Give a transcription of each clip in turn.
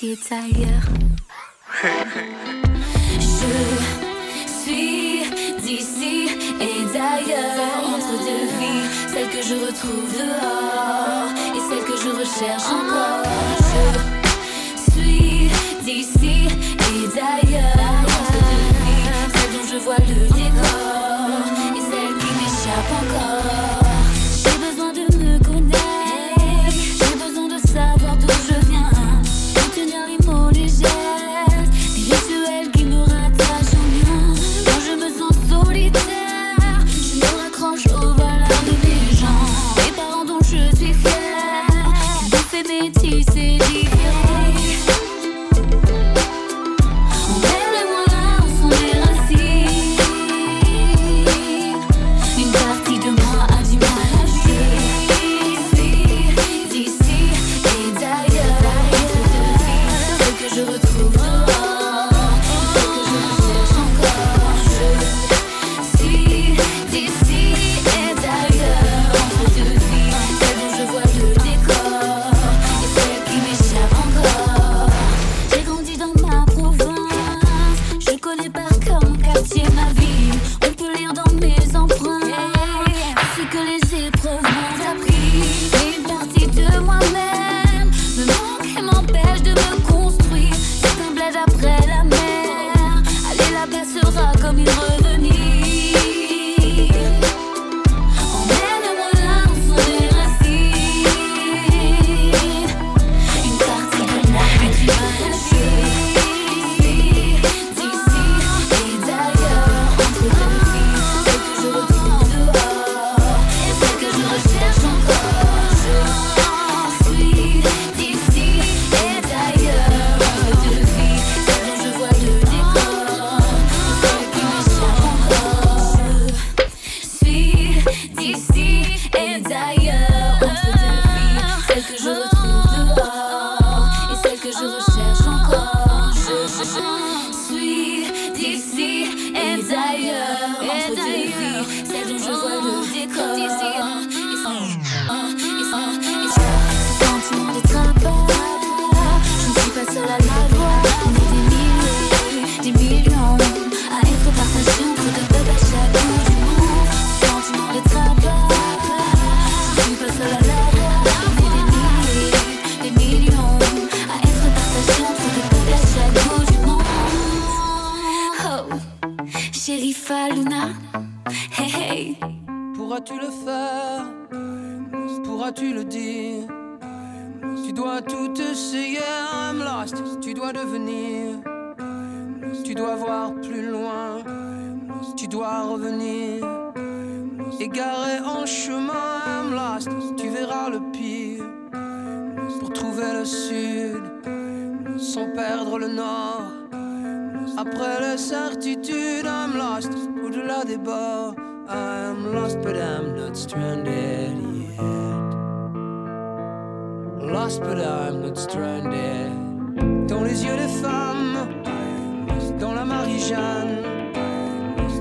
Je suis d'ici et d'ailleurs, entre deux vies, celle que je retrouve dehors et celle que je recherche encore. Je suis d'ici et d'ailleurs, entre deux vies, celle dont je vois le décor.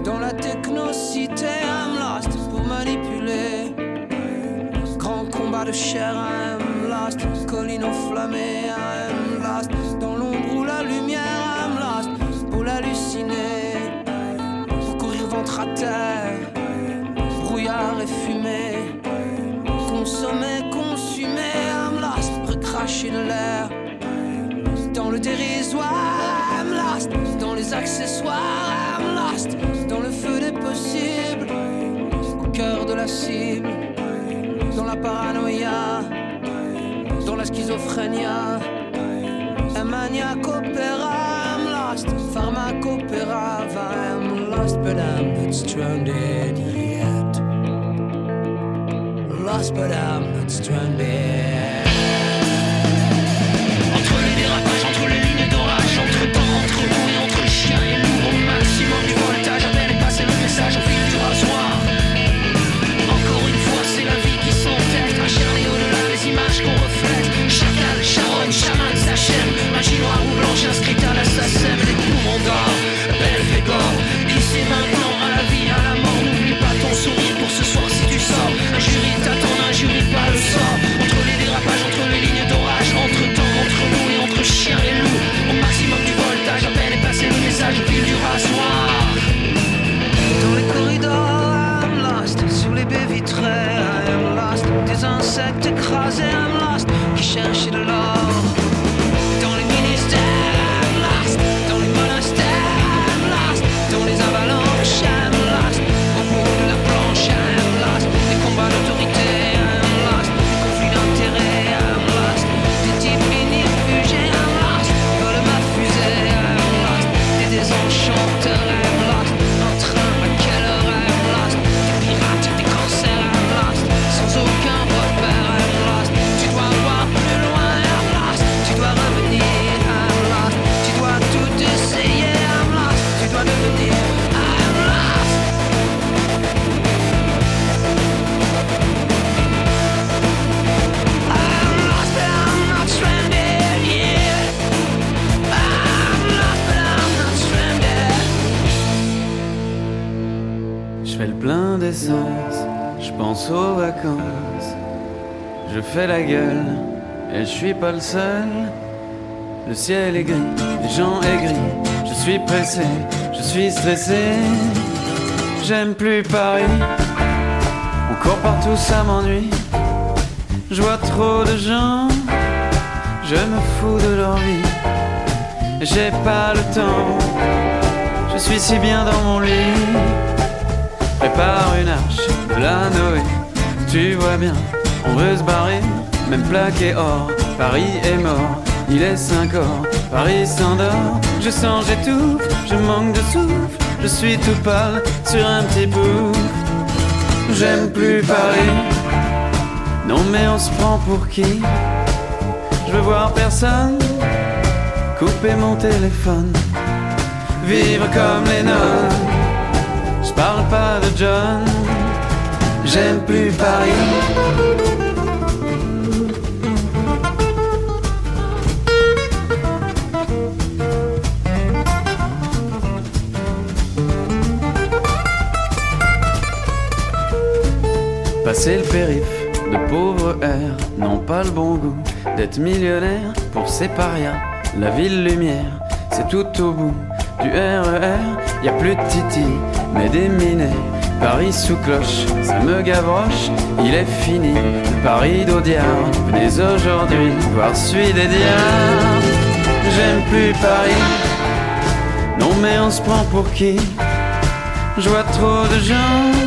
Dans la technocité I'm lost pour manipuler. Grand combat de chair I'm lost. Colline enflammée I'm lost. Dans l'ombre ou la lumière I'm lost Pour l'halluciner. Pour courir ventre à terre Brouillard et fumée. Consommer, consumer I'm lost. Recracher de l'air Dans le dérisoire I'm lost les accessoires. I'm lost dans le feu des possibles, au cœur de la cible, dans la paranoïa, dans la schizophrénia. Un maniaque opéra, I'm lost, pharmacopéra, I'm lost, but I'm not stranded yet. Lost, but I'm not stranded. Pas le seul. Le ciel est gris, les gens aigris. Je suis pressé, je suis stressé. J'aime plus Paris. On court partout, ça m'ennuie. Je vois trop de gens, je me fous de leur vie. J'ai pas le temps, je suis si bien dans mon lit. Prépare une arche de la Noé, tu vois bien, on veut se barrer, même plaqué or. Paris est mort, il est 5 heures, Paris s'endort. Je sens, j'étouffe, je manque de souffle, je suis tout pâle sur un petit pouf. J'aime plus Paris. Non mais on se prend pour qui? Je veux voir personne Couper mon téléphone Vivre comme les nonnes Je parle pas de John J'aime plus Paris Passer le périph' de pauvres airs n'ont pas le bon goût d'être millionnaire pour ces parias. La ville lumière, c'est tout au bout du RER. Y a plus de Titi, mais des minets. Paris sous cloche, ça me gavroche. Il est fini, Paris d'Audiard. Venez aujourd'hui voir celui des diables. J'aime plus Paris. Non mais on se prend pour qui? Je vois trop de gens.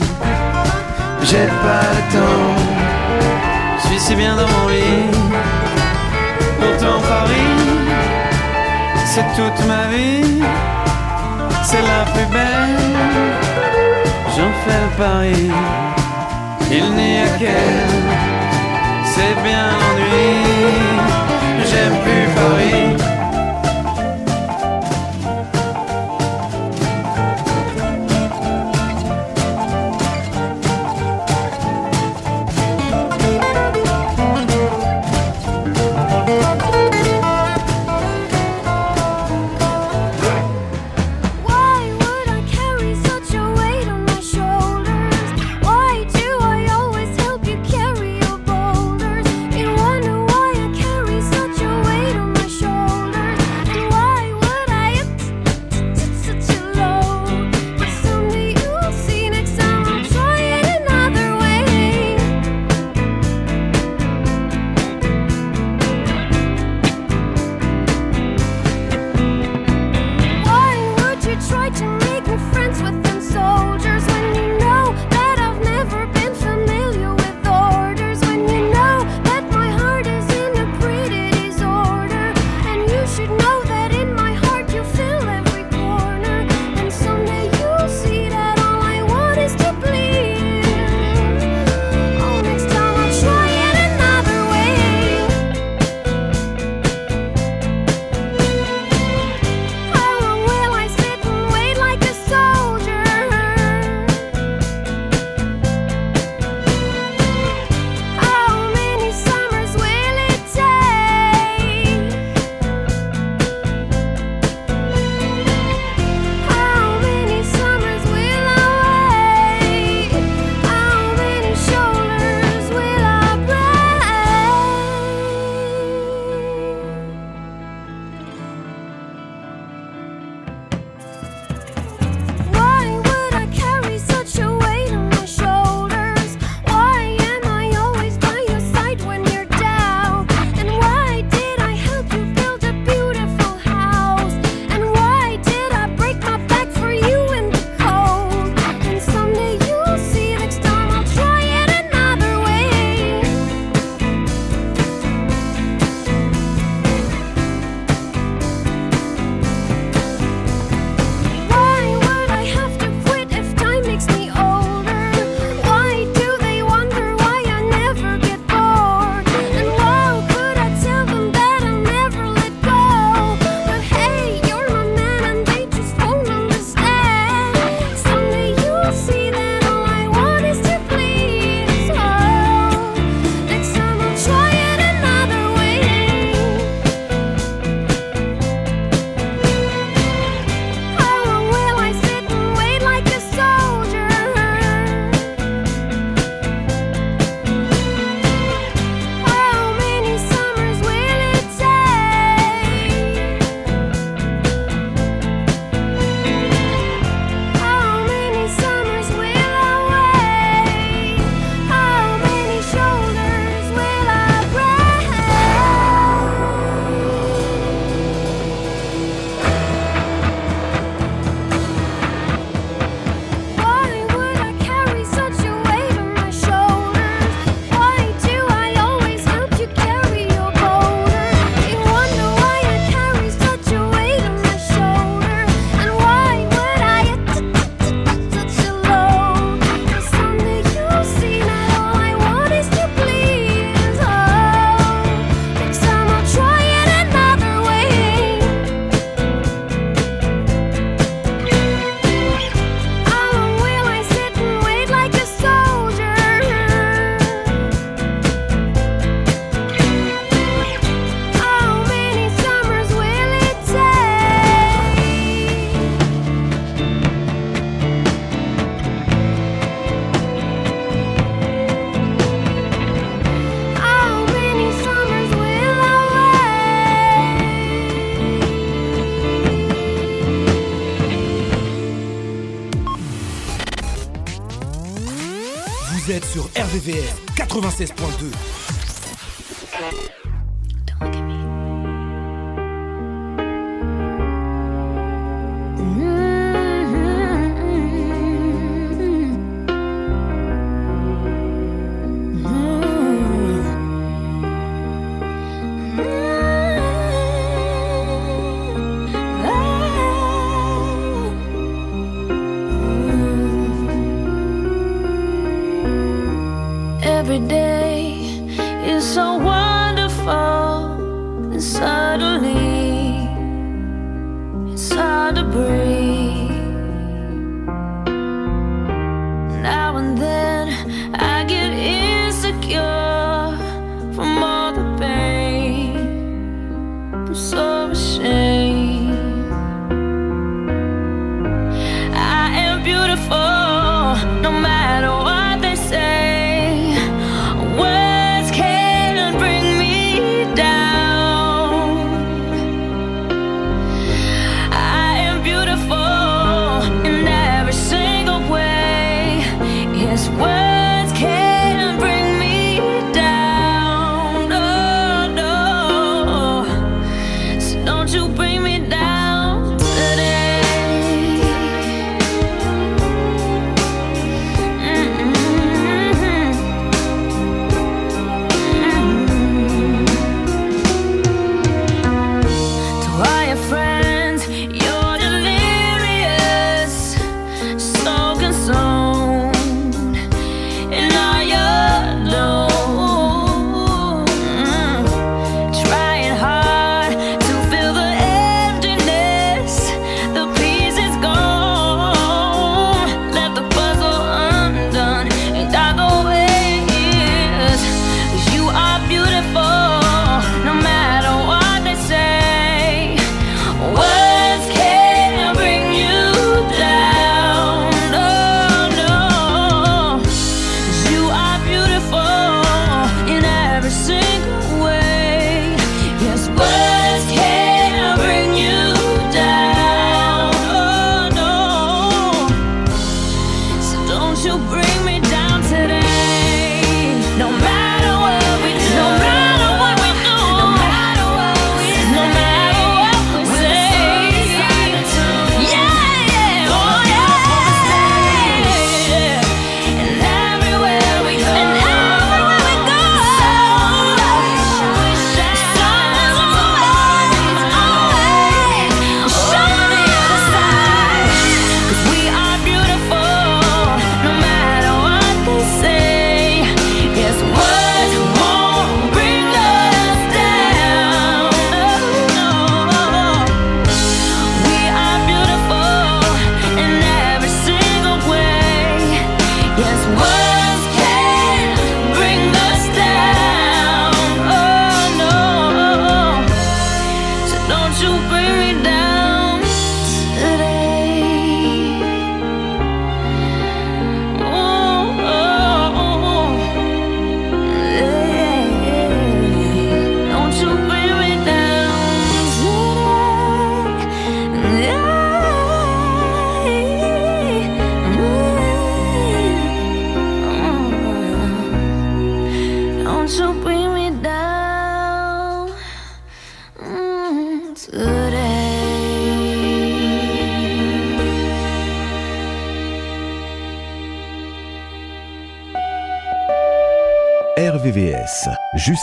J'ai pas le temps je suis si bien dans mon lit. Pourtant Paris, c'est toute ma vie, c'est la plus belle. J'en fais le il n'y a qu'elle, c'est bien l'ennui. J'aime plus Paris.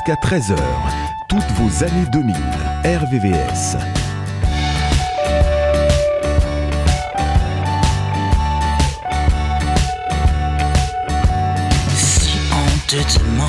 jusqu'à 13h. Toutes vos années 2000, RVVS. Si on te demande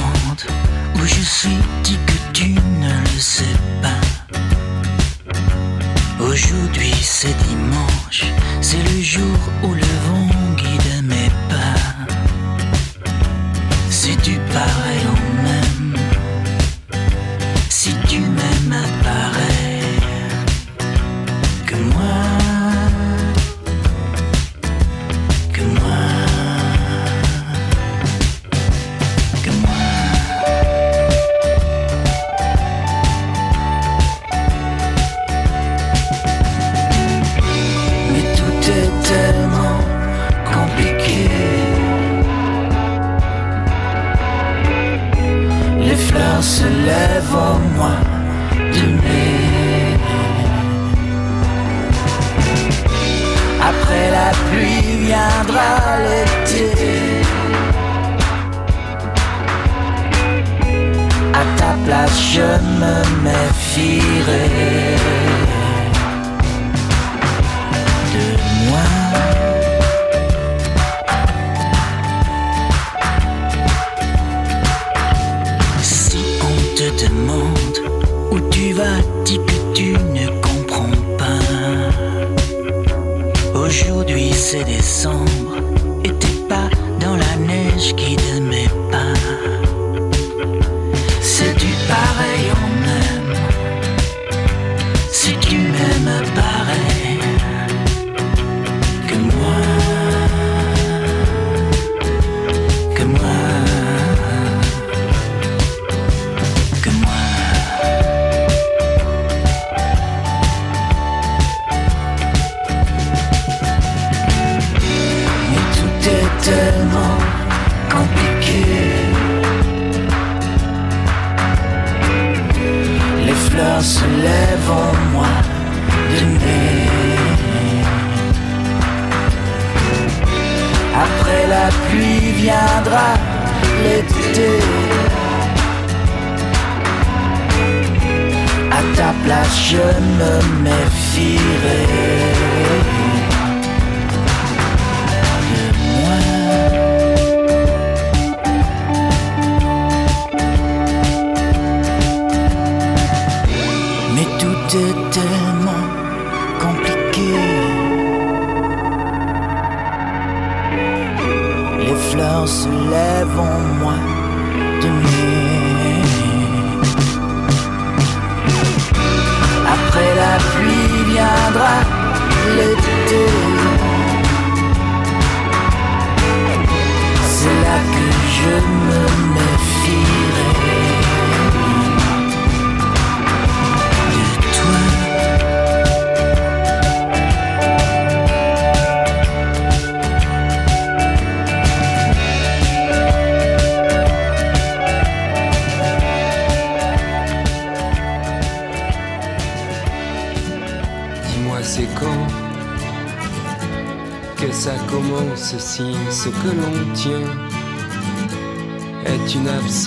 je me méfierai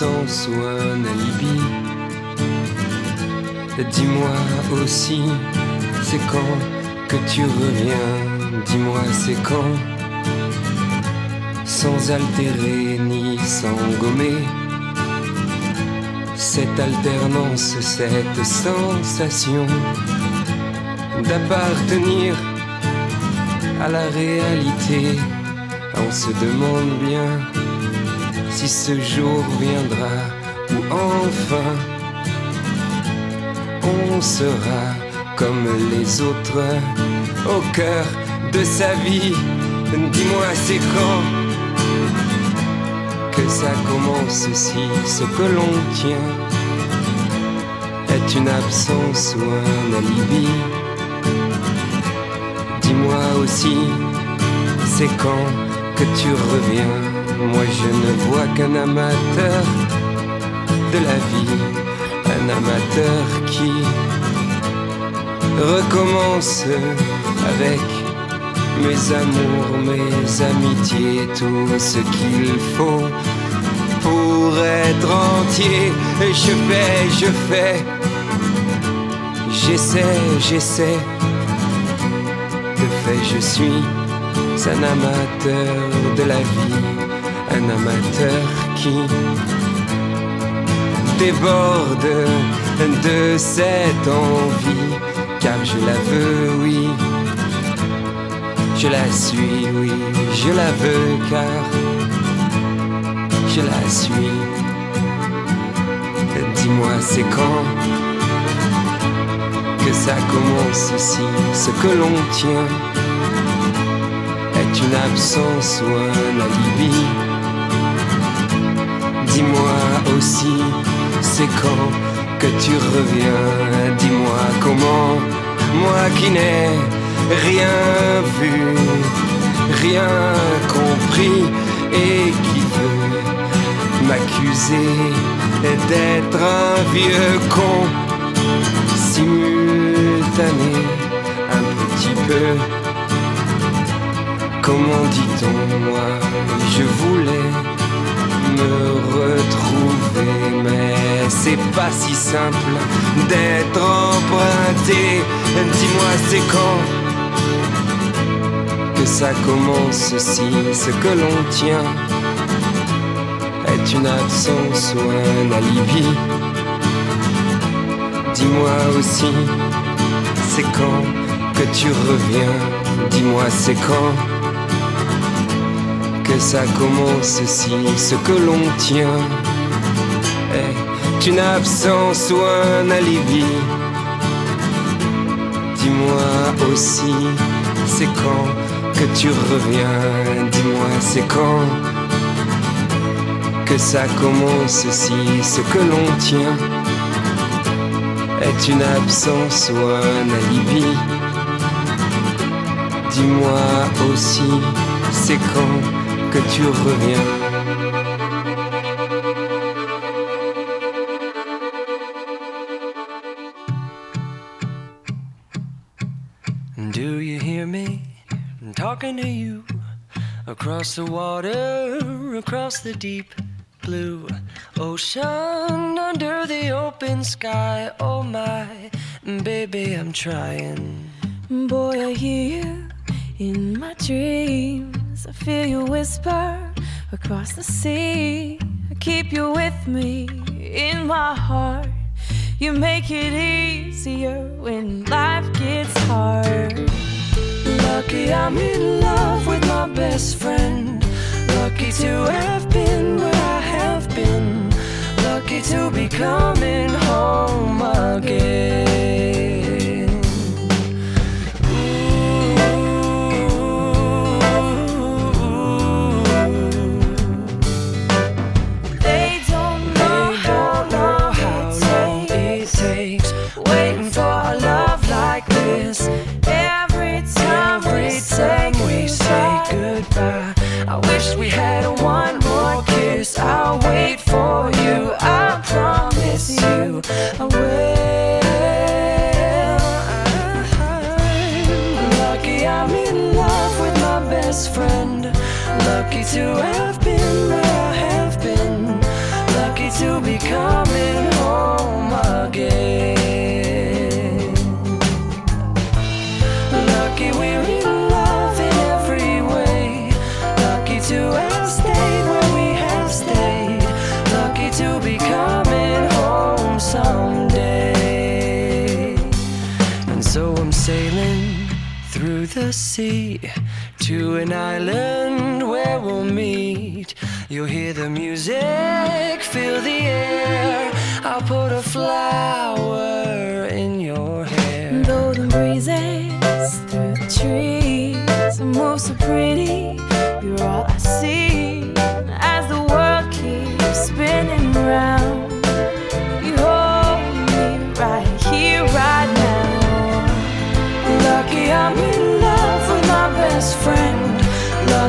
absence ou un alibi. Dis-moi aussi c'est quand que tu reviens. Dis-moi c'est quand sans altérer ni sans gommer cette alternance, cette sensation d'appartenir à la réalité. On se demande bien si ce jour viendra ou enfin on sera comme les autres au cœur de sa vie. Dis-moi c'est quand que ça commence si ce que l'on tient est une absence ou un alibi? Dis-moi aussi, c'est quand que tu reviens? Moi je ne vois qu'un amateur de la vie, un amateur qui recommence avec mes amours, mes amitiés, tout ce qu'il faut pour être entier. Et je fais, je fais, j'essaie, j'essaie. De fait, je suis un amateur de la vie, un amateur qui déborde de cette envie, car je la veux, oui. Je la suis, oui, je la veux car je la suis. Dis-moi, c'est quand que ça commence ici? Ce que l'on tient est une absence ou un alibi. Dis-moi aussi, c'est quand que tu reviens. Dis-moi comment, moi qui n'ai rien vu, rien compris et qui veut m'accuser d'être un vieux con simultané un petit peu. Comment dit-on moi Je voulais me retrouver, mais c'est pas si simple d'être emprunté. Dis-moi c'est quand que ça commence si ce que l'on tient est une absence ou un alibi. Dis-moi aussi, c'est quand que tu reviens. Dis-moi, c'est quand que ça commence si ce que l'on tient est une absence ou un alibi. Dis-moi aussi, c'est quand que tu reviens? Dis-moi, c'est quand que ça commence si ce que l'on tient? Est une absence ou un alibi? Dis-moi aussi, c'est quand que tu reviens. Do you hear me talking to you across the water, across the deep blue ocean, under the open sky? Oh my, baby, I'm trying. Boy, I hear you in my dreams. I feel you whisper across the sea. I keep you with me in my heart. You make it easier when life gets hard. Lucky I'm in love with my best friend. Lucky to have been where I have been. Lucky to be coming home again.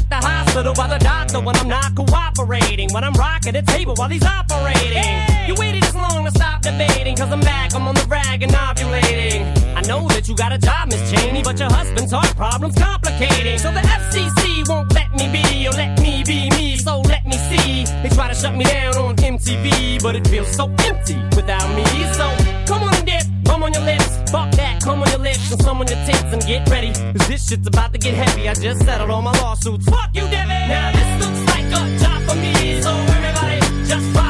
at the hospital by the doctor when I'm not cooperating. When I'm rocking the table while he's operating. You waited this long to stop debating, cause I'm back, I'm on the rag and ovulating. I know that you got a job, Miss Cheney, but your husband's heart problem's complicating. So the FCC won't let me be, or let me be me, so let me see. They try to shut me down on MTV, but it feels so empty without me. So come on come on your lips, fuck that, come on your lips, and some on your tits, and get ready. Cause this shit's about to get heavy. I just settled all my lawsuits. Fuck you, Devin! Now this looks like a job for me, so everybody just follow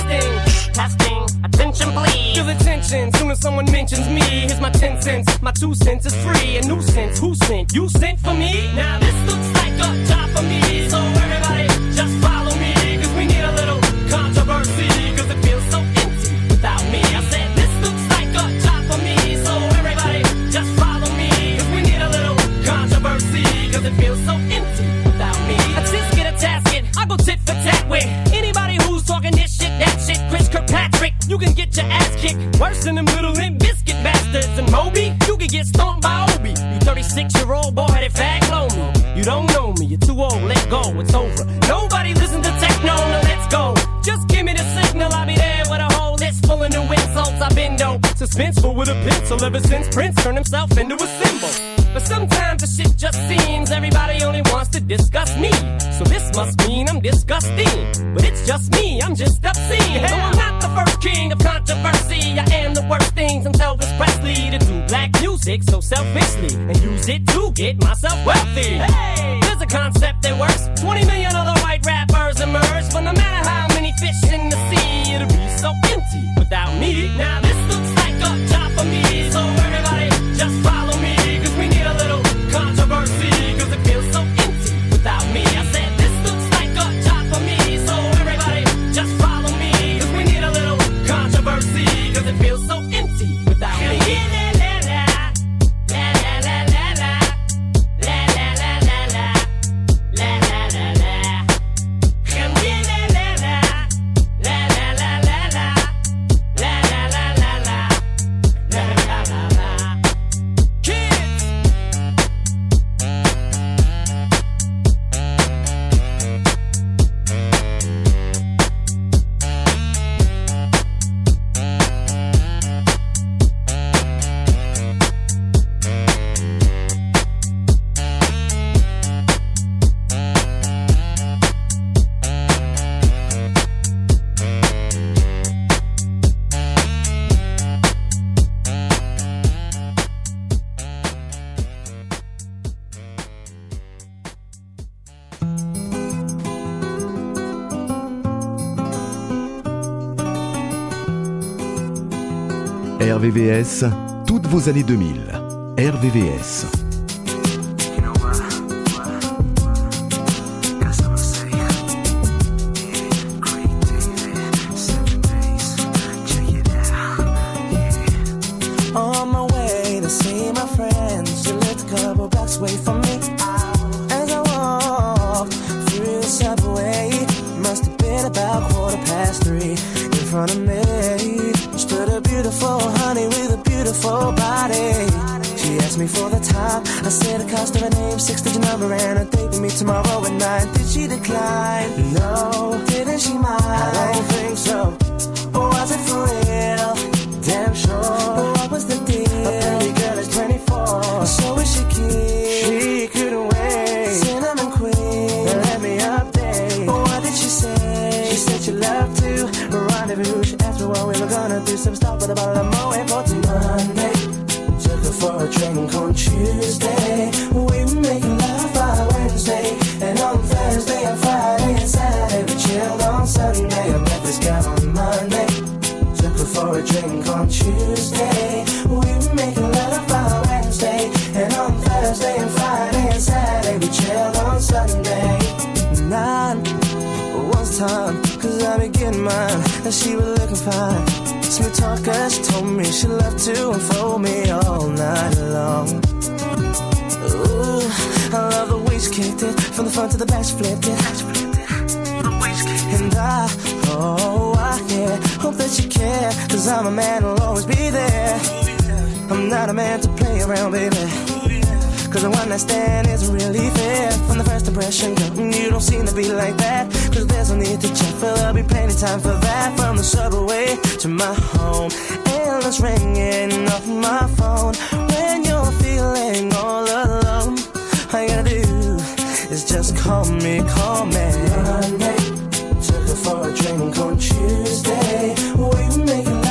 Attention mm. please. Feel the tension soon as someone mentions me. Here's my ten cents, my two cents is free. A nuisance, who sent? You sent for me? Now this looks like a job for me. So everybody just follow me, cause we need a little controversy, cause it feels so empty without me. I said this looks like a job for me. So everybody just follow me, cause we need a little controversy, cause it feels so empty without me. I just get a tasket, I go tit for tat you can get your ass kicked worse than them little limp biscuit bastards. And Moby, you can get stomped by Obi. You 36 year old boy headed fag me. You don't know me, you're too old, let go, it's over. Nobody listen to techno, now let's go. Just give me the signal, I'll be there with a whole list full of new insults. I've been dope, suspenseful with a pencil ever since Prince turned himself into a symbol. But sometimes the shit just seems everybody only wants to discuss me. This must mean I'm disgusting. But it's just me, I'm just obscene. Though I'm not the first king of controversy, I am the worst things I'm Elvis Presley to do black music so selfishly and use it to get myself wealthy. Hey, there's a concept that works. 20 million other white rappers emerge, but no matter how many fish in the sea, it'll be so empty without me. Now RVVS, toutes vos années 2000. RVVS. Looking fine. Smooth talker, she told me she loved to unfold me all night long. Ooh, I love the way she kicked it from the front to the back, she flipped it. And I, oh, I, yeah, hope that you care. Cause I'm a man who'll always be there. I'm not a man to play around, baby. Cause the one night stand isn't really fair. From the first impression, girl, you don't seem to be like that. Cause there's no need to check, but there'll be plenty time for that. From the subway to my home, endless ringing off my phone. When you're feeling all alone, all you gotta do is just call me, call me. Monday, took her for a drink on Tuesday. We were making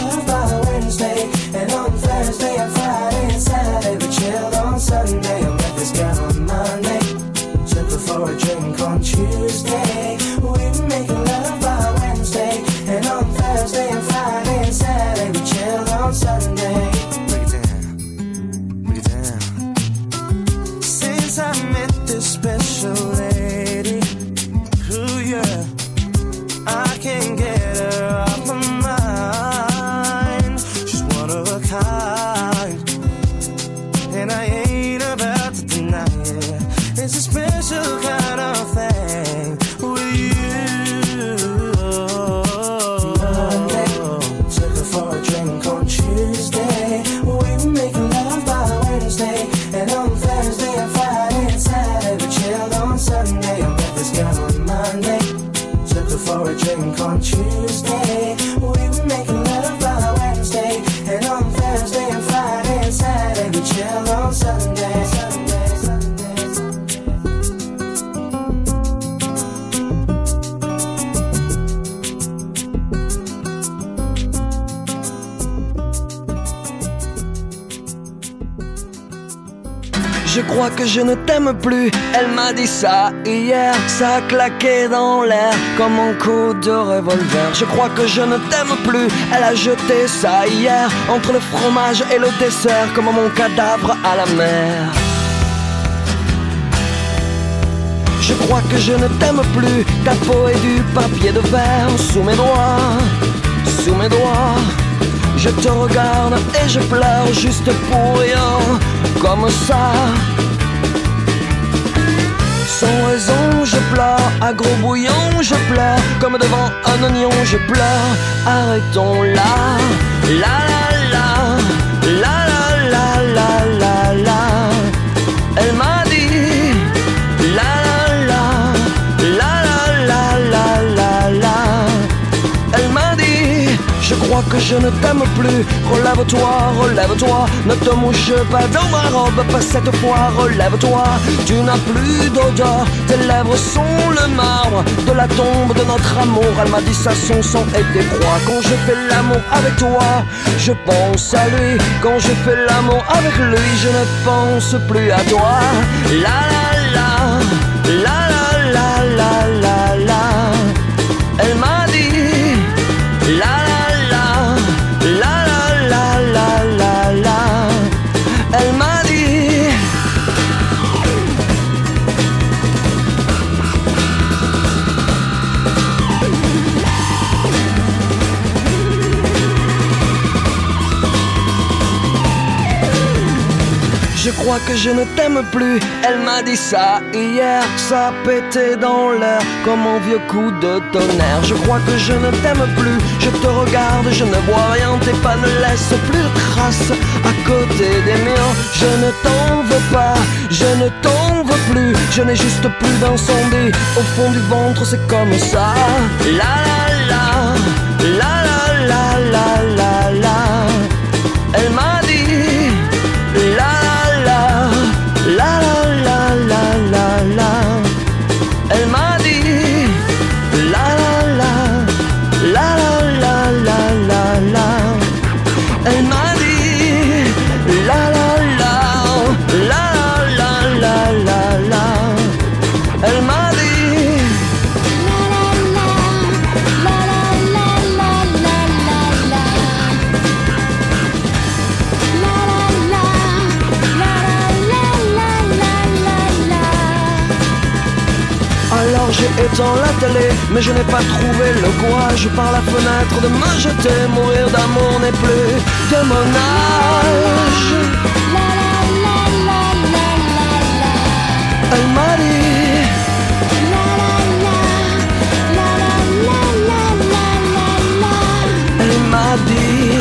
que je ne t'aime plus, elle m'a dit ça hier, ça a claqué dans l'air comme un coup de revolver. Je crois que je ne t'aime plus, elle a jeté ça hier entre le fromage et le dessert comme mon cadavre à la mer. Je crois que je ne t'aime plus, ta peau est du papier de verre sous mes doigts, sous mes doigts. Je te regarde et je pleure juste pour rien, comme ça. Sans raison, je pleure, à gros bouillon, je pleure, comme devant un oignon, je pleure. Arrêtons là, la la que je ne t'aime plus. Relève-toi, relève-toi, ne te mouche pas dans ma robe, pas cette fois. Relève-toi, tu n'as plus d'odeur. Tes lèvres sont le marbre de la tombe de notre amour. Elle m'a dit ça, son sang est d'effroi. Quand je fais l'amour avec toi, je pense à lui. Quand je fais l'amour avec lui, je ne pense plus à toi. La, Elle crois que je ne t'aime plus. Elle m'a dit ça hier, ça pété dans l'air comme un vieux coup de tonnerre. Je crois que je ne t'aime plus. Je te regarde, je ne vois rien. Tes pas ne laissent plus de traces à côté des murs. Je ne t'en veux pas, je ne t'en veux plus. Je n'ai juste plus d'incendie au fond du ventre, c'est comme ça. La la la, je n'ai pas trouvé le courage par la fenêtre de me jeter. Mourir d'amour n'est plus de mon âge. Elle m'a dit. Elle m'a dit.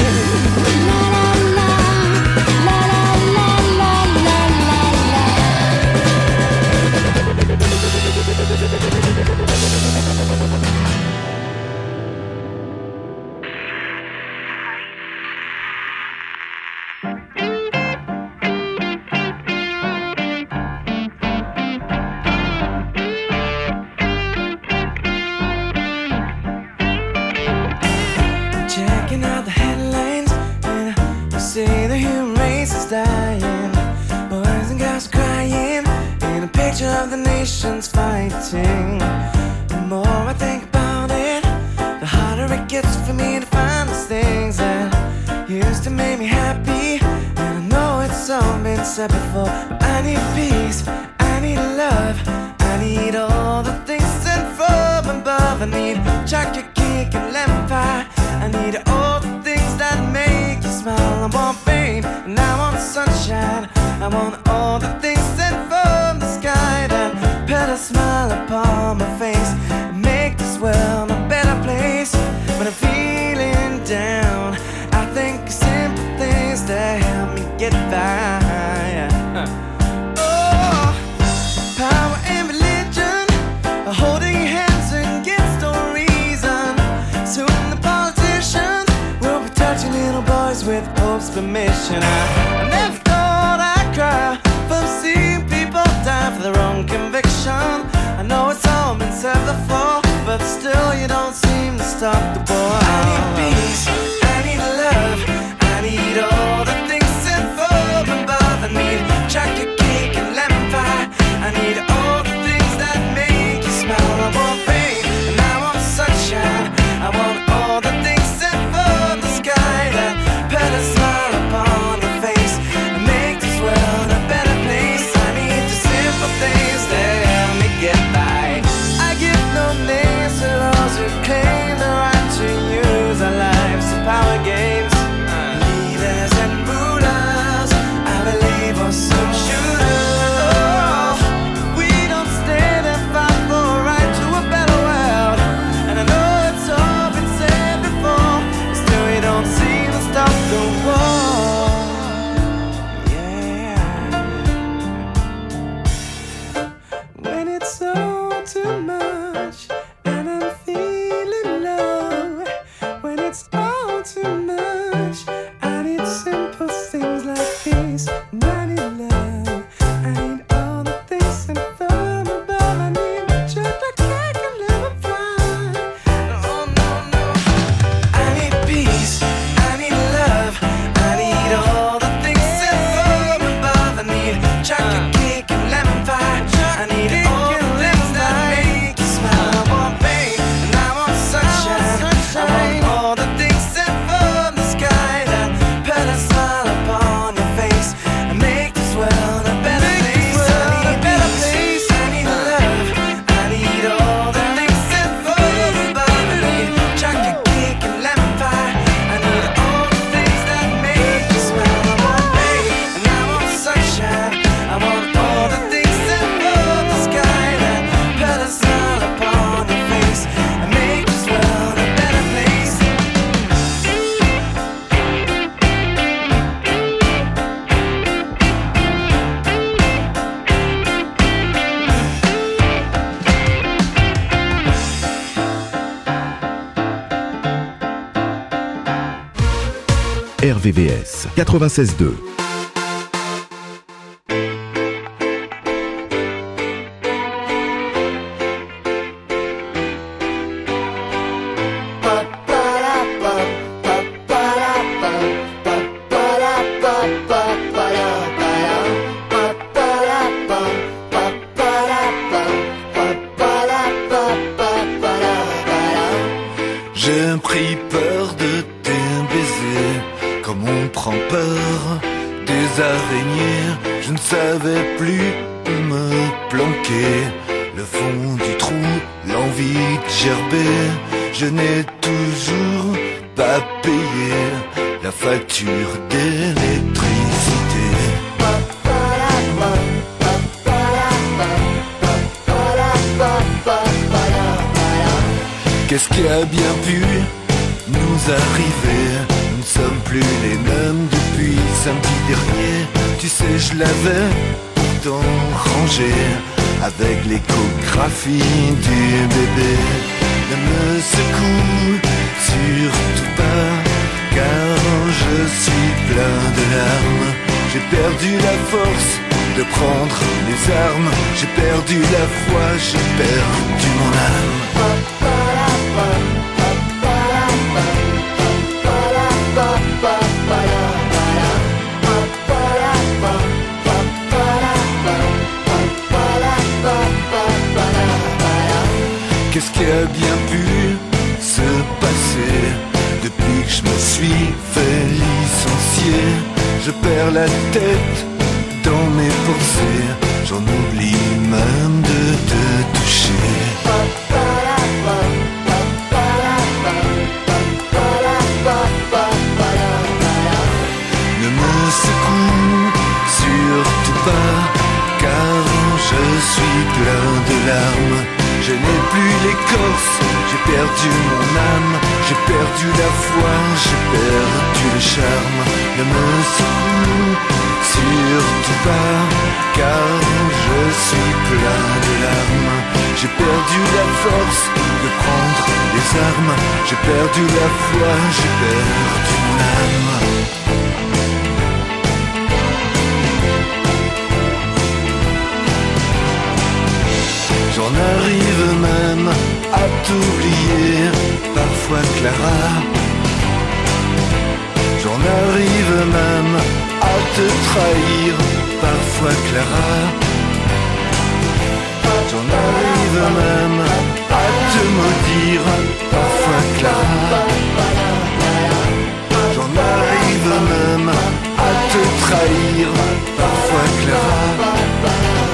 RVVS 96.2. bien pu se passer depuis que je me suis fait licencier. Je perds la tête dans mes pensées, j'en oublie même de te toucher. Ne me secoue surtout pas, car je suis plein de larmes. J'ai perdu mon âme, j'ai perdu la foi, j'ai perdu le charme. Ne me secoue surtout pas, car je suis plein de larmes. J'ai perdu la force de prendre les armes, j'ai perdu la foi, j'ai perdu mon âme. à t'oublier, parfois Clara. J'en arrive même à te trahir, parfois Clara. J'en arrive même à te maudire, parfois Clara. J'en arrive même à te trahir, parfois Clara.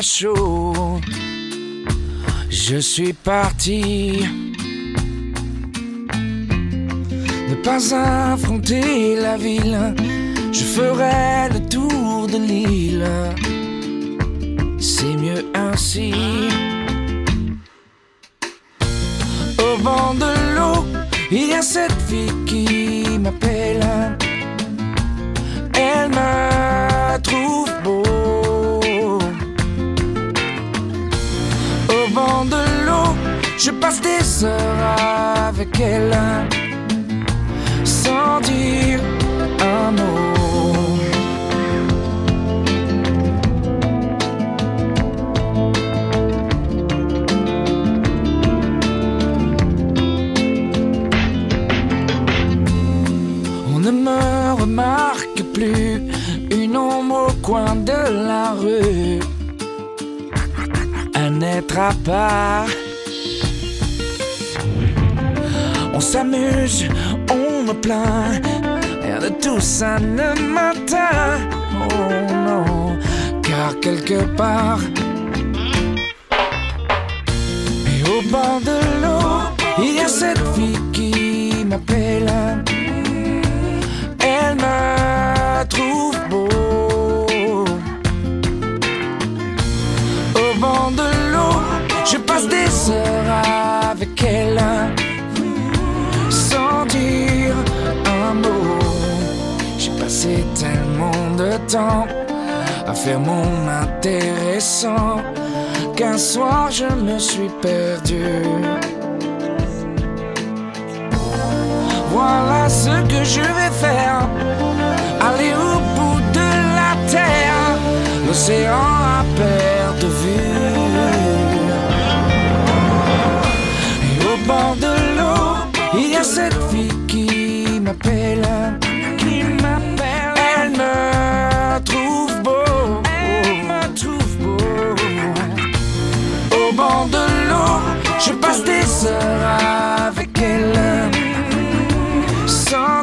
Chaud. Je suis parti. Ne pas affronter la ville, je ferai le tour de l'île. C'est mieux ainsi. Au bord de l'eau, il y a cette fille avec elle sans dire un mot. On ne me remarque plus, une ombre au coin de la rue. Un être à part. S'amuse, on me plaint, rien de tout ça ne m'atteint. Oh non, car quelque part, et au bord de l'eau, il y a cette fille qui m'appelle. Elle me trouve beau. Au bord de l'eau, je passe des heures avec elle tellement de temps à faire mon intéressant qu'un soir je me suis perdu. Voilà ce que je vais faire. Aller au bout de la terre, l'océan à perte de vue. Et au bord de l'eau, il y a cette fille passe des heures avec elle. Sans